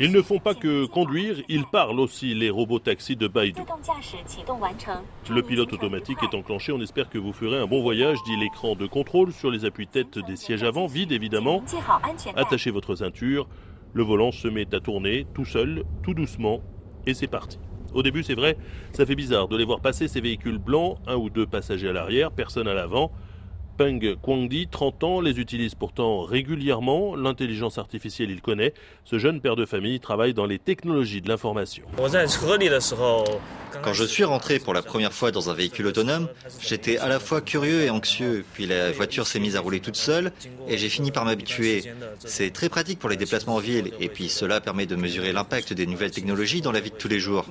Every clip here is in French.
Ils ne font pas que conduire, ils parlent aussi, les robots taxis de Baidu. Le pilote automatique est enclenché, on espère que vous ferez un bon voyage, dit l'écran de contrôle sur les appuis-têtes des sièges avant, vide évidemment. Attachez votre ceinture, le volant se met à tourner tout seul, tout doucement, et c'est parti. Au début, c'est vrai, ça fait bizarre de les voir passer ces véhicules blancs, un ou deux passagers à l'arrière, personne à l'avant. Peng Kwangdi, 30 ans, les utilise pourtant régulièrement. L'intelligence artificielle, il connaît. Ce jeune père de famille travaille dans les technologies de l'information. Quand je suis rentré pour la première fois dans un véhicule autonome, j'étais à la fois curieux et anxieux. Puis la voiture s'est mise à rouler toute seule et j'ai fini par m'habituer. C'est très pratique pour les déplacements en ville et puis cela permet de mesurer l'impact des nouvelles technologies dans la vie de tous les jours.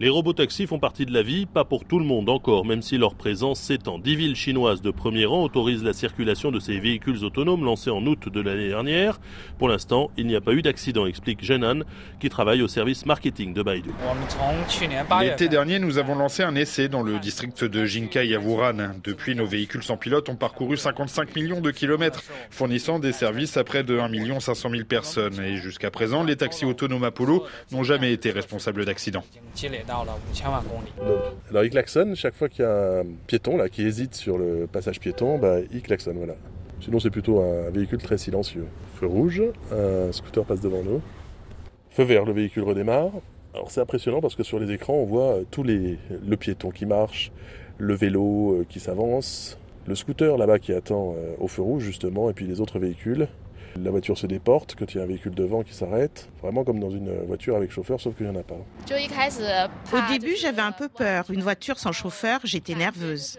Les robotaxis font partie de la vie, pas pour tout le monde encore, même si leur présence s'étend. Dix villes chinoises de premier rang autorisent la circulation de ces véhicules autonomes lancés en août de l'année dernière. Pour l'instant, il n'y a pas eu d'accident, explique Jenan, qui travaille au service marketing de Baidu. L'été dernier, nous avons lancé un essai dans le district de Jinkai à Wuhan. Depuis, nos véhicules sans pilote ont parcouru 55 millions de kilomètres, fournissant des services à près de 1 500 000 personnes. Et jusqu'à présent, les taxis autonomes Apollo n'ont jamais été responsables d'accidents. Alors il klaxonne chaque fois qu'il y a un piéton là, qui hésite sur le passage piéton, bah, il klaxonne. Sinon c'est plutôt un véhicule très silencieux. Feu rouge, un scooter passe devant nous. Feu vert, le véhicule redémarre. Alors c'est impressionnant parce que sur les écrans on voit tous les le piéton qui marche, le vélo euh, qui s'avance, le scooter là-bas qui attend euh, au feu rouge justement, et puis les autres véhicules. La voiture se déporte quand il y a un véhicule devant qui s'arrête, vraiment comme dans une voiture avec chauffeur, sauf qu'il n'y en a pas. Au début, j'avais un peu peur. Une voiture sans chauffeur, j'étais nerveuse.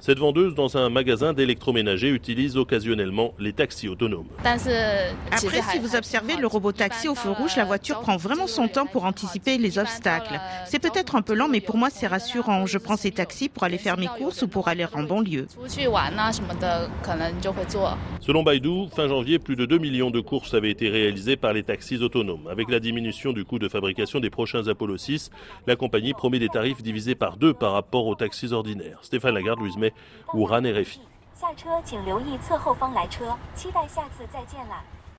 Cette vendeuse dans un magasin d'électroménager utilise occasionnellement les taxis autonomes. Après, si vous observez le robot taxi au feu rouge, la voiture prend vraiment son temps pour anticiper les obstacles. C'est peut-être un peu lent, mais pour moi, c'est rassurant. Je prends ces taxis pour aller faire mes courses ou pour aller en banlieue. Selon Baidu, fin janvier, plus de 2 millions de courses avaient été réalisées par les taxis autonomes. Avec la diminution du coût de fabrication des prochains Apollo 6, la compagnie promet des tarifs divisés par deux par rapport aux taxis ordinaires. Stéphane Lagarde, Louise May, ou RAN RFI.